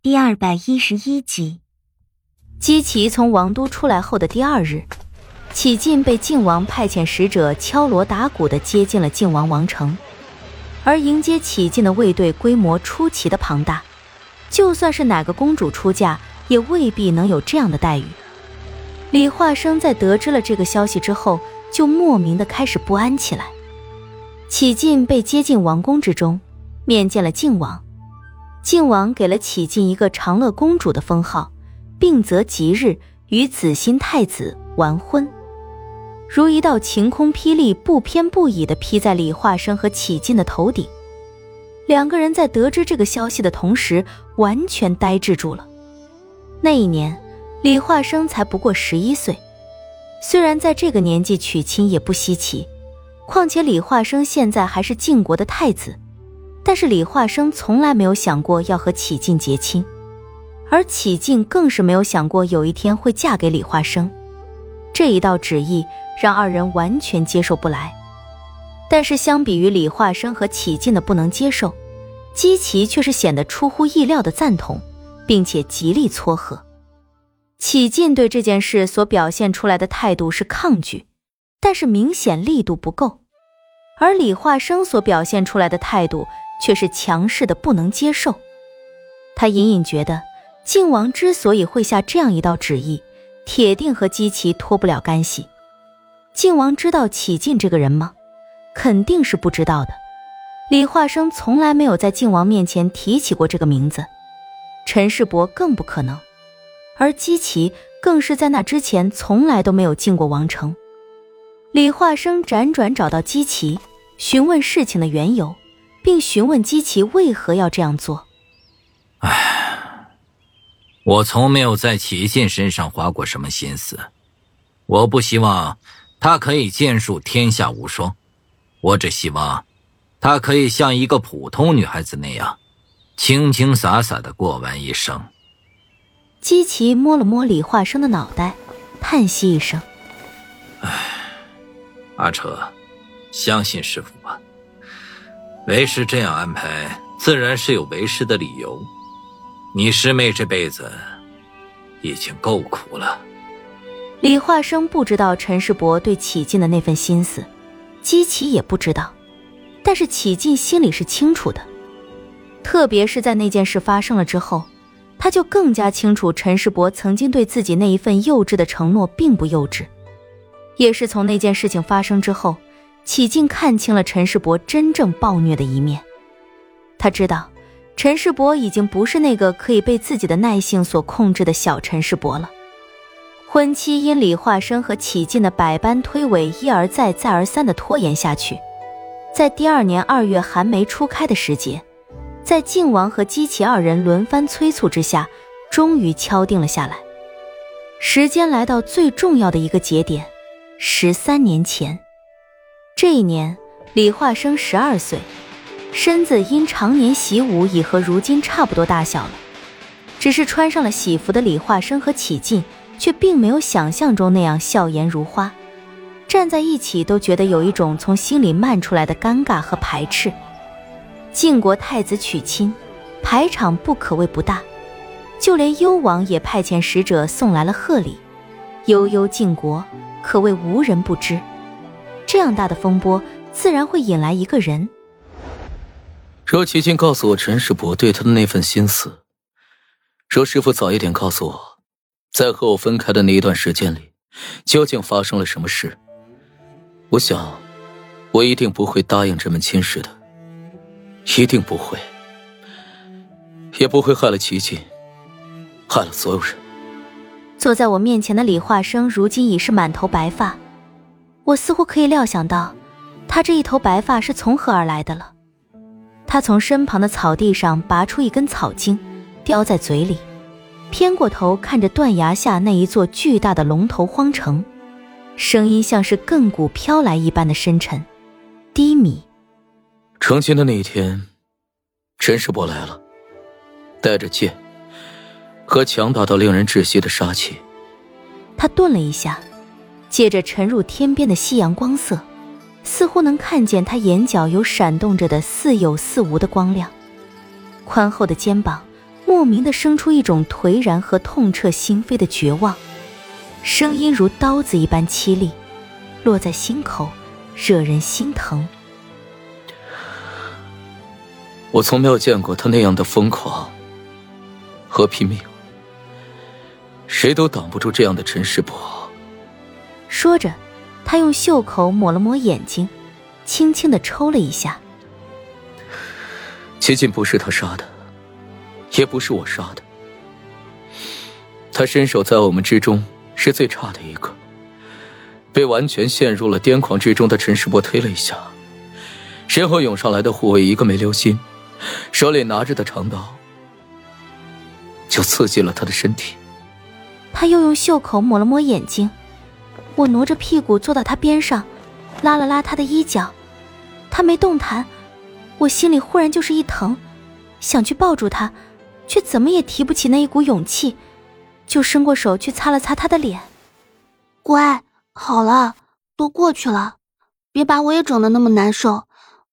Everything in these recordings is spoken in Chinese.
第二百一十一集，姬奇从王都出来后的第二日，启晋被晋王派遣使者敲锣打鼓的接进了晋王王城。而迎接启进的卫队规模出奇的庞大，就算是哪个公主出嫁，也未必能有这样的待遇。李化生在得知了这个消息之后，就莫名的开始不安起来。启进被接进王宫之中，面见了靖王。靖王给了启晋一个长乐公主的封号，并择吉日与子欣太子完婚，如一道晴空霹雳，不偏不倚地劈在李化生和启晋的头顶。两个人在得知这个消息的同时，完全呆滞住了。那一年，李化生才不过十一岁，虽然在这个年纪娶亲也不稀奇，况且李化生现在还是晋国的太子。但是李化生从来没有想过要和启进结亲，而启进更是没有想过有一天会嫁给李化生。这一道旨意让二人完全接受不来。但是相比于李化生和启进的不能接受，姬奇却是显得出乎意料的赞同，并且极力撮合。启进对这件事所表现出来的态度是抗拒，但是明显力度不够，而李化生所表现出来的态度。却是强势的不能接受，他隐隐觉得靖王之所以会下这样一道旨意，铁定和姬奇脱不了干系。靖王知道启进这个人吗？肯定是不知道的。李化生从来没有在靖王面前提起过这个名字，陈世伯更不可能，而姬奇更是在那之前从来都没有进过王城。李化生辗转找到姬奇，询问事情的缘由。并询问姬奇为何要这样做。唉，我从没有在启信身上花过什么心思。我不希望他可以剑术天下无双，我只希望他可以像一个普通女孩子那样，清清洒洒的过完一生。姬奇摸了摸李化生的脑袋，叹息一声：“唉，阿彻，相信师傅吧。”为师这样安排，自然是有为师的理由。你师妹这辈子已经够苦了。李化生不知道陈世伯对启进的那份心思，姬奇也不知道，但是启进心里是清楚的。特别是在那件事发生了之后，他就更加清楚陈世伯曾经对自己那一份幼稚的承诺并不幼稚。也是从那件事情发生之后。启进看清了陈世伯真正暴虐的一面，他知道陈世伯已经不是那个可以被自己的耐性所控制的小陈世伯了。婚期因李化生和启进的百般推诿，一而再、再而三的拖延下去，在第二年二月寒梅初开的时节，在靖王和姬奇二人轮番催促之下，终于敲定了下来。时间来到最重要的一个节点，十三年前。这一年，李化生十二岁，身子因常年习武已和如今差不多大小了。只是穿上了喜服的李化生和启进，却并没有想象中那样笑颜如花，站在一起都觉得有一种从心里漫出来的尴尬和排斥。晋国太子娶亲，排场不可谓不大，就连幽王也派遣使者送来了贺礼，悠悠晋国，可谓无人不知。这样大的风波，自然会引来一个人。若齐静告诉我陈世伯对他的那份心思，若师傅早一点告诉我，在和我分开的那一段时间里，究竟发生了什么事，我想，我一定不会答应这门亲事的，一定不会，也不会害了齐静，害了所有人。坐在我面前的李化生，如今已是满头白发。我似乎可以料想到，他这一头白发是从何而来的了。他从身旁的草地上拔出一根草茎，叼在嘴里，偏过头看着断崖下那一座巨大的龙头荒城，声音像是亘古飘来一般的深沉、低迷。成亲的那一天，陈世伯来了，带着剑和强大到令人窒息的杀气。他顿了一下。借着沉入天边的夕阳光色，似乎能看见他眼角有闪动着的似有似无的光亮。宽厚的肩膀，莫名的生出一种颓然和痛彻心扉的绝望，声音如刀子一般凄厉，落在心口，惹人心疼。我从没有见过他那样的疯狂和拼命，谁都挡不住这样的陈世伯。说着，他用袖口抹了抹眼睛，轻轻的抽了一下。齐晋不是他杀的，也不是我杀的。他身手在我们之中是最差的一个，被完全陷入了癫狂之中的陈世伯推了一下，身后涌上来的护卫一个没留心。手里拿着的长刀，就刺进了他的身体。他又用袖口抹了抹眼睛，我挪着屁股坐到他边上，拉了拉他的衣角，他没动弹，我心里忽然就是一疼，想去抱住他，却怎么也提不起那一股勇气，就伸过手去擦了擦他的脸。乖，好了，都过去了，别把我也整的那么难受。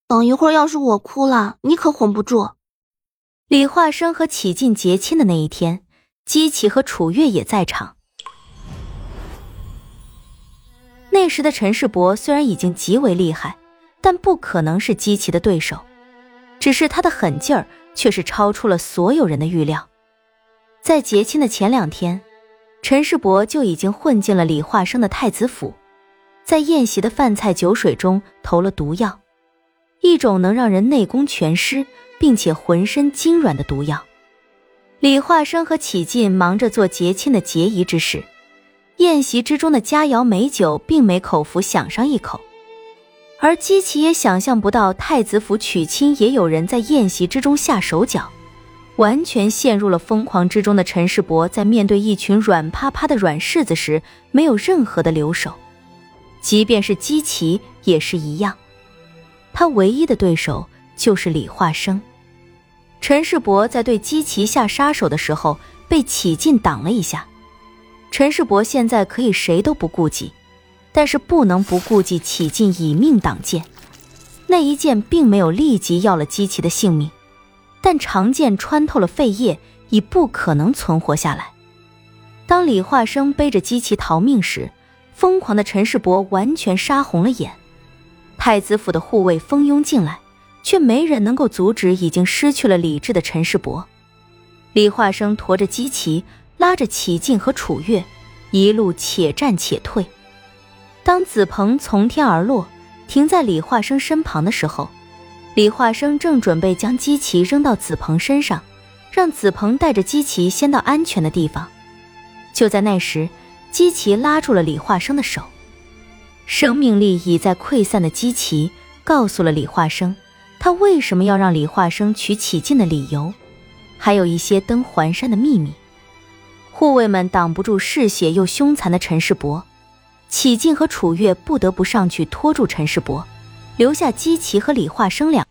等一会儿，要是我哭了，你可哄不住。李化生和启进结亲的那一天，姬启和楚月也在场。那时的陈世伯虽然已经极为厉害，但不可能是姬奇的对手，只是他的狠劲儿却是超出了所有人的预料。在结亲的前两天，陈世伯就已经混进了李化生的太子府，在宴席的饭菜酒水中投了毒药。一种能让人内功全失，并且浑身筋软的毒药。李化生和启进忙着做结亲的结仪之事，宴席之中的佳肴美酒并没口福享上一口。而姬奇也想象不到太子府娶亲也有人在宴席之中下手脚，完全陷入了疯狂之中的陈世伯，在面对一群软趴趴的软柿子时，没有任何的留手，即便是姬奇也是一样。他唯一的对手就是李化生。陈世伯在对姬奇下杀手的时候被启劲挡了一下。陈世伯现在可以谁都不顾及，但是不能不顾及启进以命挡剑。那一剑并没有立即要了姬奇的性命，但长剑穿透了肺叶，已不可能存活下来。当李化生背着姬奇逃命时，疯狂的陈世伯完全杀红了眼。太子府的护卫蜂拥进来，却没人能够阻止已经失去了理智的陈世伯。李化生驮着姬奇，拉着启进和楚月，一路且战且退。当紫鹏从天而落，停在李化生身旁的时候，李化生正准备将姬旗扔到紫鹏身上，让紫鹏带着姬旗先到安全的地方。就在那时，姬旗拉住了李化生的手。生命力已在溃散的姬奇告诉了李化生，他为什么要让李化生娶启进的理由，还有一些登环山的秘密。护卫们挡不住嗜血又凶残的陈世伯，启静和楚月不得不上去拖住陈世伯，留下姬奇和李化生两。